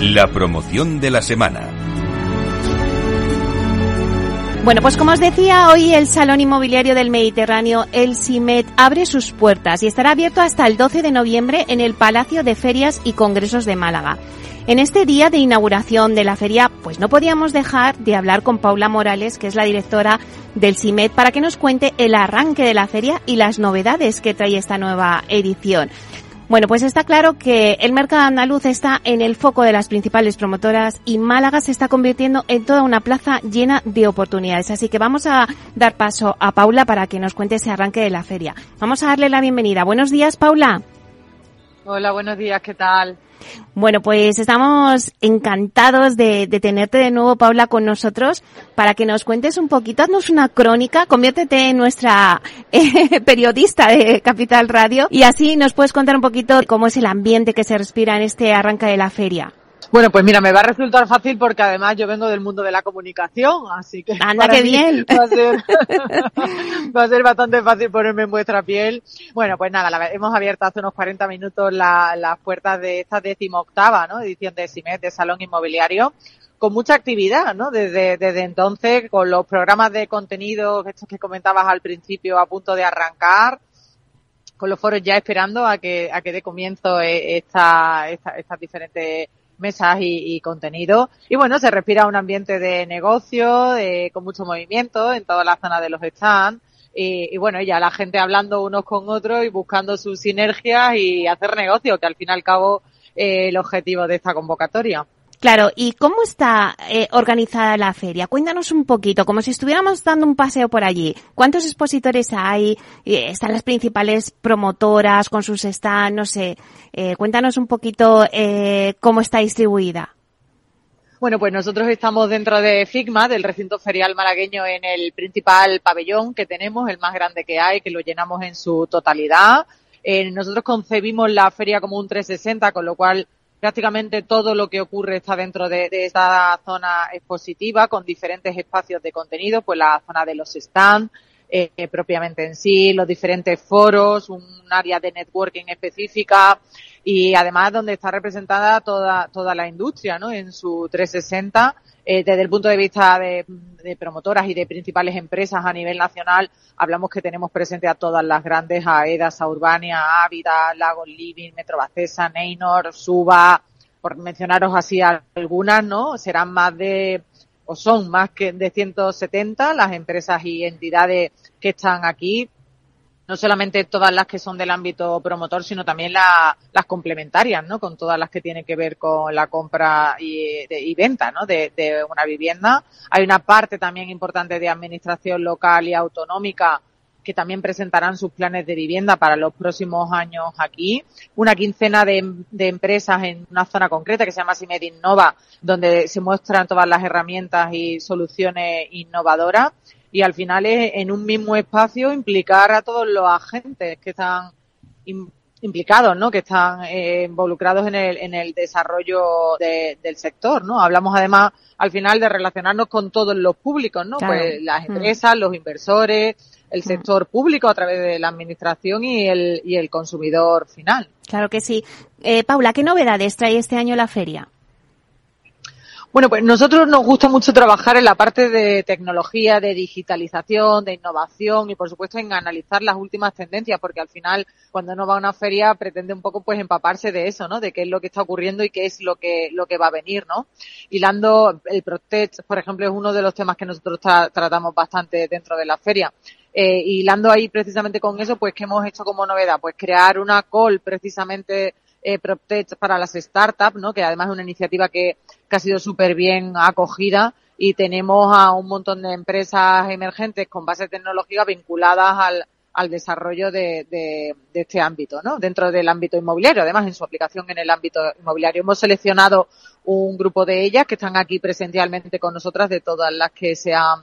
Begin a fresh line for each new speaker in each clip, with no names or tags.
La promoción de la semana.
Bueno, pues como os decía, hoy el Salón Inmobiliario del Mediterráneo, el CIMET, abre sus puertas y estará abierto hasta el 12 de noviembre en el Palacio de Ferias y Congresos de Málaga. En este día de inauguración de la feria, pues no podíamos dejar de hablar con Paula Morales, que es la directora del CIMET, para que nos cuente el arranque de la feria y las novedades que trae esta nueva edición. Bueno, pues está claro que el mercado andaluz está en el foco de las principales promotoras y Málaga se está convirtiendo en toda una plaza llena de oportunidades. Así que vamos a dar paso a Paula para que nos cuente ese arranque de la feria. Vamos a darle la bienvenida. Buenos días, Paula.
Hola, buenos días, ¿qué tal?
Bueno, pues estamos encantados de, tenerte de nuevo, Paula, con nosotros para que nos cuentes un poquito, haznos una crónica, conviértete en nuestra eh, periodista de Capital Radio y así nos puedes contar un poquito cómo es el ambiente que se respira en este arranque de la feria.
Bueno, pues mira, me va a resultar fácil porque además yo vengo del mundo de la comunicación, así que
anda bien.
Va a, ser, va a ser bastante fácil ponerme en vuestra piel. Bueno, pues nada, la, hemos abierto hace unos 40 minutos las puertas de esta decimoctava, ¿no? Edición de CIMET, de Salón Inmobiliario con mucha actividad, ¿no? Desde, desde entonces, con los programas de contenido, estos que comentabas al principio, a punto de arrancar, con los foros ya esperando a que, a que dé comienzo eh, esta, esta, estas diferentes mesas y, contenido. Y bueno, se respira un ambiente de negocio, con mucho movimiento en toda la zona de los stands. Y, bueno, ya la gente hablando unos con otros y buscando sus sinergias y hacer negocio, que al fin y al cabo eh, el objetivo de esta convocatoria.
Claro, ¿y cómo está eh, organizada la feria? Cuéntanos un poquito, como si estuviéramos dando un paseo por allí. ¿Cuántos expositores hay? Eh, ¿Están las principales promotoras con sus stands? No sé. Eh, cuéntanos un poquito cómo está distribuida.
Bueno, pues nosotros estamos dentro de Figma, del recinto ferial malagueño, en el principal pabellón que tenemos, el más grande que hay, que lo llenamos en su totalidad. nosotros concebimos la feria como un 360, con lo cual prácticamente todo lo que ocurre está dentro de, esta zona expositiva con diferentes espacios de contenido, pues la zona de los stands, eh, propiamente en sí, los diferentes foros, un área de networking específica y además donde está representada toda, toda la industria, ¿no? En su 360 eh, desde el punto de vista de, promotoras y de principales empresas a nivel nacional, hablamos que tenemos presente a todas las grandes, AEDAS, a Urbania, Ávida, Lagos Living, Metrobacesa, Neynor, Suba, por mencionaros así algunas, ¿no? Serán más de, o son más que de 170 las empresas y entidades que están aquí no solamente todas las que son del ámbito promotor, sino también las complementarias, ¿no? Con todas las que tienen que ver con la compra y, venta, ¿no? De, una vivienda. Hay una parte también importante de administración local y autonómica que también presentarán sus planes de vivienda para los próximos años aquí. Una quincena de, empresas en una zona concreta que se llama Simed Innova, donde se muestran todas las herramientas y soluciones innovadoras y al final es en un mismo espacio implicar a todos los agentes que están implicados, ¿no? Que están eh, involucrados en el, en el desarrollo del sector, ¿no? Hablamos además al final de relacionarnos con todos los públicos, ¿no? Pues las mm. empresas, los inversores, el mm. sector público a través de la administración y el, y el consumidor final.
Claro que sí. Eh, Paula, ¿qué novedades trae este año la feria?
Bueno, pues nosotros nos gusta mucho trabajar en la parte de tecnología, de digitalización, de innovación y por supuesto en analizar las últimas tendencias, porque al final cuando uno va a una feria pretende un poco pues empaparse de eso, ¿no? De qué es lo que está ocurriendo y qué es lo que lo que va a venir, ¿no? Hilando el Protect, por ejemplo, es uno de los temas que nosotros tratamos bastante dentro de la feria. Eh, hilando ahí precisamente con eso, pues ¿qué hemos hecho como novedad? Pues crear una call precisamente eh, PropTech para las startups, ¿no? que además es una iniciativa que, ha sido súper bien acogida y tenemos a un montón de empresas emergentes con base tecnológica vinculadas al, al desarrollo de, de, de, este ámbito, ¿no? Dentro del ámbito inmobiliario, además en su aplicación en el ámbito inmobiliario. Hemos seleccionado un grupo de ellas que están aquí presencialmente con nosotras de todas las que se han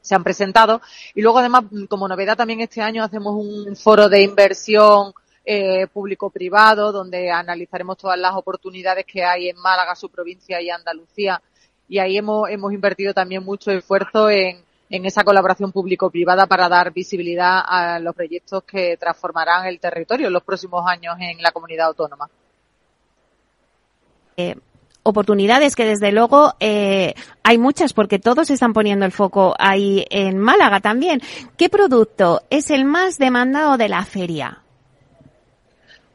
se han presentado y luego además como novedad también este año hacemos un foro de inversión eh, público-privado, donde analizaremos todas las oportunidades que hay en Málaga, su provincia y Andalucía. Y ahí hemos, hemos invertido también mucho esfuerzo en, en esa colaboración público-privada para dar visibilidad a los proyectos que transformarán el territorio en los próximos años en la comunidad autónoma.
Eh, oportunidades que desde luego eh, hay muchas porque todos están poniendo el foco ahí en Málaga también. ¿Qué producto es el más demandado de la feria?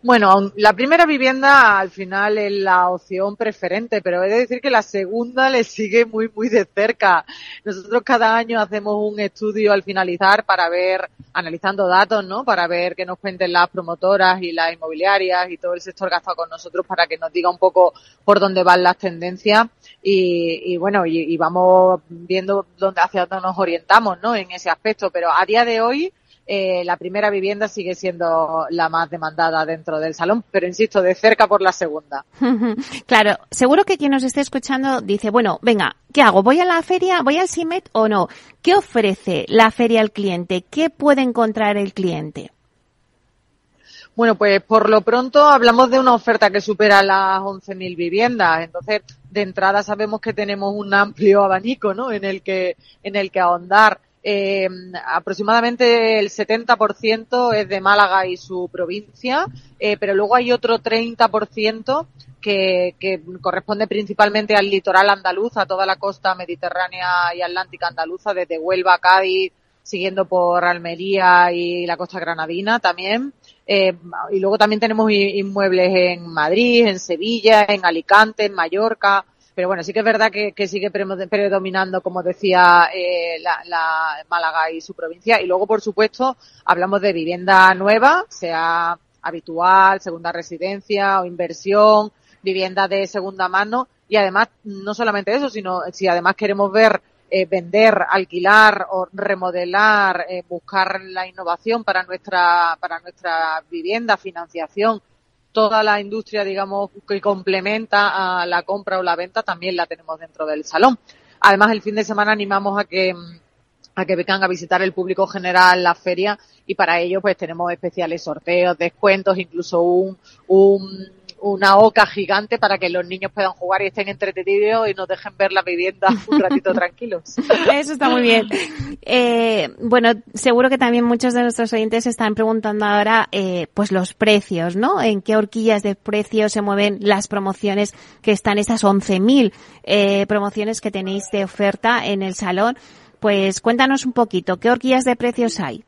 Bueno, la primera vivienda al final es la opción preferente, pero he de decir que la segunda le sigue muy, muy de cerca. Nosotros cada año hacemos un estudio al finalizar para ver, analizando datos, ¿no? Para ver qué nos cuenten las promotoras y las inmobiliarias y todo el sector que ha con nosotros para que nos diga un poco por dónde van las tendencias y, bueno, y, y, vamos viendo dónde, hacia dónde nos orientamos, ¿no? En ese aspecto, pero a día de hoy, eh, la primera vivienda sigue siendo la más demandada dentro del salón, pero insisto, de cerca por la segunda.
claro, seguro que quien nos esté escuchando dice, bueno, venga, ¿qué hago? ¿Voy a la feria? ¿Voy al CIMET o no? ¿Qué ofrece la feria al cliente? ¿Qué puede encontrar el cliente?
Bueno, pues por lo pronto hablamos de una oferta que supera las 11.000 viviendas. Entonces, de entrada sabemos que tenemos un amplio abanico, ¿no? En el que, en el que ahondar. Eh, aproximadamente el 70% es de Málaga y su provincia, eh, pero luego hay otro 30% que, que corresponde principalmente al litoral andaluz, a toda la costa mediterránea y atlántica andaluza, desde Huelva, Cádiz, siguiendo por Almería y la costa granadina también. Eh, y luego también tenemos inmuebles en Madrid, en Sevilla, en Alicante, en Mallorca. Pero bueno, sí que es verdad que, sigue predominando, como decía, eh, la, la, Málaga y su provincia. Y luego, por supuesto, hablamos de vivienda nueva, sea habitual, segunda residencia o inversión, vivienda de segunda mano. Y además, no solamente eso, sino si además queremos ver eh, vender, alquilar o remodelar, eh, buscar la innovación para nuestra, para nuestra vivienda, financiación, toda la industria, digamos, que complementa a la compra o la venta también la tenemos dentro del salón. Además, el fin de semana animamos a que a que vengan a visitar el público general la feria y para ello pues tenemos especiales sorteos, descuentos, incluso un, un una oca gigante para que los niños puedan jugar y estén entretenidos y nos dejen ver la vivienda un ratito tranquilos.
Eso está muy bien. Eh, bueno, seguro que también muchos de nuestros oyentes están preguntando ahora, eh, pues los precios, ¿no? En qué horquillas de precios se mueven las promociones que están esas 11.000 eh, promociones que tenéis de oferta en el salón. Pues cuéntanos un poquito, ¿qué horquillas de precios hay?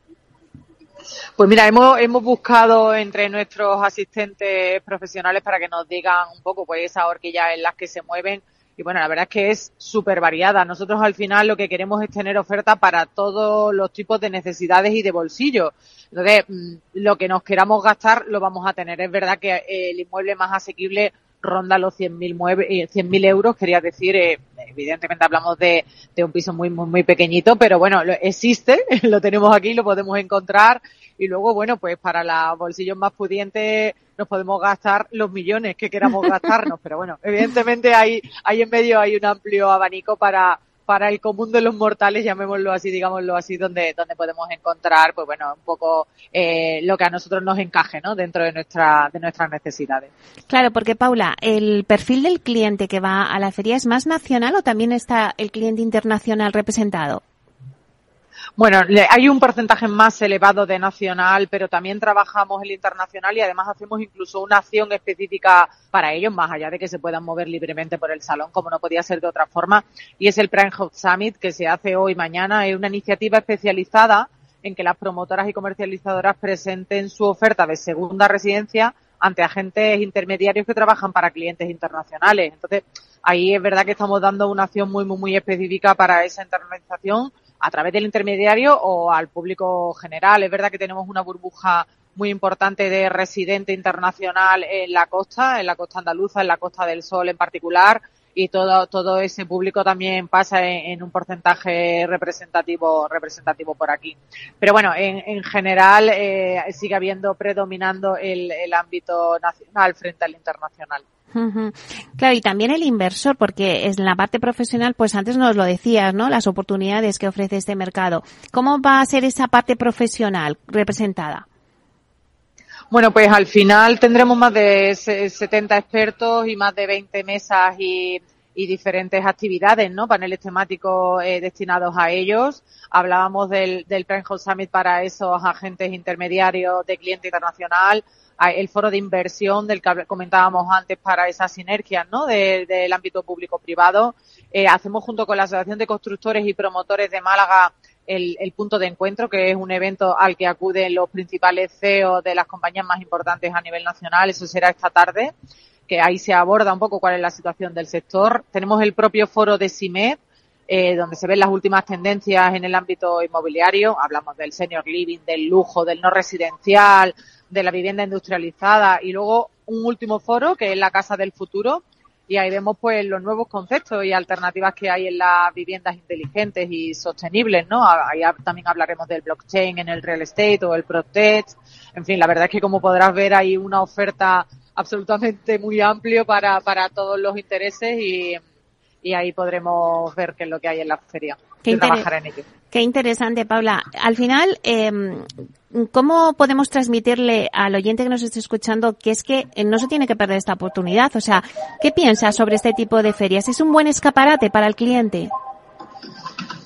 Pues mira, hemos, hemos buscado entre nuestros asistentes profesionales para que nos digan un poco pues esas horquillas en las que se mueven y bueno, la verdad es que es súper variada. Nosotros al final lo que queremos es tener oferta para todos los tipos de necesidades y de bolsillo. Entonces, mm, lo que nos queramos gastar lo vamos a tener. Es verdad que el inmueble más asequible ronda los 100.000 100 eh, euros, quería decir, eh, evidentemente hablamos de, de, un piso muy, muy, muy pequeñito, pero bueno, existe, lo tenemos aquí, lo podemos encontrar y luego, bueno, pues para los bolsillos más pudientes nos podemos gastar los millones que queramos gastarnos, pero bueno, evidentemente hay, hay en medio hay un amplio abanico para, para el común de los mortales, llamémoslo así, digámoslo así, donde, donde podemos encontrar, pues bueno, un poco eh, lo que a nosotros nos encaje, ¿no? Dentro de nuestra, de nuestras necesidades.
Claro, porque Paula, el perfil del cliente que va a la feria es más nacional o también está el cliente internacional representado?
Bueno, hay un porcentaje más elevado de nacional, pero también trabajamos el internacional y además hacemos incluso una acción específica para ellos, más allá de que se puedan mover libremente por el salón, como no podía ser de otra forma, y es el Prime Hub Summit que se hace hoy mañana. Es una iniciativa especializada en que las promotoras y comercializadoras presenten su oferta de segunda residencia ante agentes intermediarios que trabajan para clientes internacionales. Entonces, ahí es verdad que estamos dando una acción muy, muy, muy específica para esa internalización a través del intermediario o al público general. Es verdad que tenemos una burbuja muy importante de residente internacional en la costa, en la costa andaluza, en la costa del sol en particular, y todo, todo ese público también pasa en, un porcentaje representativo, representativo por aquí. Pero bueno, en, en general eh, sigue habiendo, predominando el, el ámbito nacional frente al internacional.
Claro, y también el inversor, porque en la parte profesional, pues antes nos lo decías, ¿no? Las oportunidades que ofrece este mercado. ¿Cómo va a ser esa parte profesional representada?
Bueno, pues al final tendremos más de 70 expertos y más de 20 mesas y, diferentes actividades, ¿no? Paneles temáticos eh, destinados a ellos. Hablábamos del, del Summit para esos agentes intermediarios de cliente internacional el foro de inversión del que comentábamos antes para esas sinergias ¿no? del ámbito público-privado. Eh, hacemos junto con la Asociación de Constructores y Promotores de Málaga el, punto de encuentro, que es un evento al que acuden los principales CEOs de las compañías más importantes a nivel nacional. Eso será esta tarde, que ahí se aborda un poco cuál es la situación del sector. Tenemos el propio foro de CIMED, eh, donde se ven las últimas tendencias en el ámbito inmobiliario. Hablamos del senior living, del lujo, del no residencial, de la vivienda industrializada y luego un último foro que es la Casa del Futuro y ahí vemos pues los nuevos conceptos y alternativas que hay en las viviendas inteligentes y sostenibles, ¿no? Ahí también hablaremos del blockchain en el real estate o el protect. En fin, la verdad es que como podrás ver hay una oferta absolutamente muy amplio para, para todos los intereses y, y ahí podremos ver qué es lo que hay en la feria.
Qué, qué interesante, Paula. Al final, eh, ¿cómo podemos transmitirle al oyente que nos esté escuchando que es que no se tiene que perder esta oportunidad? O sea, ¿qué piensas sobre este tipo de ferias? ¿Es un buen escaparate para el cliente?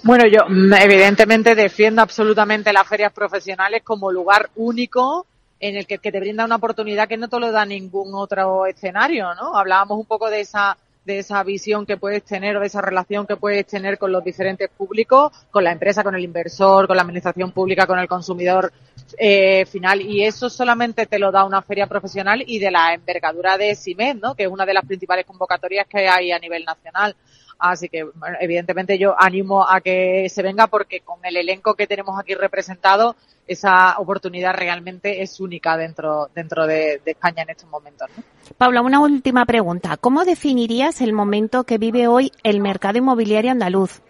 Bueno, yo mm, evidentemente defiendo absolutamente las ferias profesionales como lugar único en el que, que te brinda una oportunidad que no te lo da ningún otro escenario, ¿no? Hablábamos un poco de esa de esa visión que puedes tener o de esa relación que puedes tener con los diferentes públicos, con la empresa, con el inversor, con la administración pública, con el consumidor eh, final. Y eso solamente te lo da una feria profesional y de la envergadura de CIMED, ¿no? que es una de las principales convocatorias que hay a nivel nacional. Así que, evidentemente, yo animo a que se venga porque con el elenco que tenemos aquí representado, esa oportunidad realmente es única dentro, dentro de, España en estos momentos.
Paula, una última pregunta. ¿Cómo definirías el momento que vive hoy el mercado inmobiliario andaluz?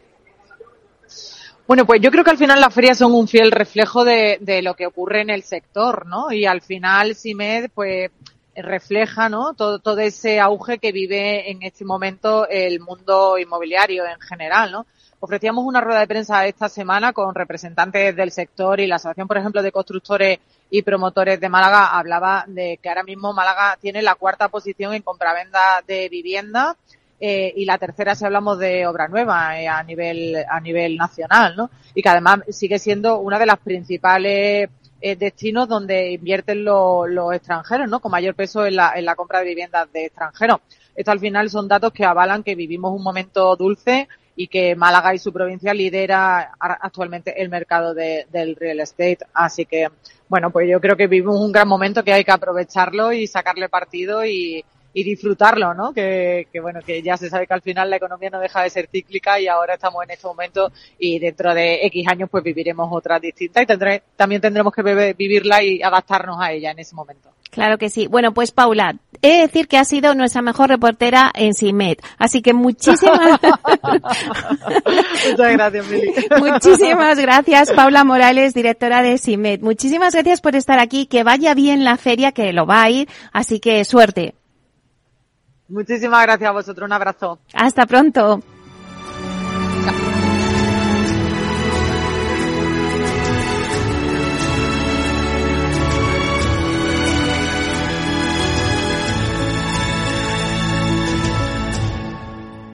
Bueno, pues yo creo que al final las ferias son un fiel reflejo de, de lo que ocurre en el sector, ¿no? Y al final CIMED, pues refleja ¿no? todo, todo ese auge que vive en este momento el mundo inmobiliario en general. ¿no? Ofrecíamos una rueda de prensa esta semana con representantes del sector y la Asociación, por ejemplo, de constructores y promotores de Málaga hablaba de que ahora mismo Málaga tiene la cuarta posición en compraventa de vivienda eh, y la tercera si hablamos de obra nueva eh, a nivel a nivel nacional, ¿no? Y que además sigue siendo una de las principales eh, destinos donde invierten los extranjeros, ¿no? Con mayor peso en la, en la compra de viviendas de extranjeros. Esto al final son datos que avalan que vivimos un momento dulce y que Málaga y su provincia lidera actualmente el mercado del real estate. Así que, bueno, pues yo creo que vivimos un gran momento que hay que aprovecharlo y sacarle partido y, y disfrutarlo, ¿no? Que, que, bueno, que ya se sabe que al final la economía no deja de ser cíclica y ahora estamos en este momento y dentro de X años pues viviremos otras distintas y tendré, también tendremos que vivirla y adaptarnos a ella en ese momento.
Claro que sí. Bueno, pues Paula, he de decir que ha sido nuestra mejor reportera en CIMED. Así que muchísimas
Muchas gracias, Mili.
Muchísimas gracias, Paula Morales, directora de CIMED. Muchísimas gracias por estar aquí. Que vaya bien la feria, que lo va a ir. Así que suerte.
Muchísimas gracias a vosotros. Un abrazo.
Hasta pronto.
Chao.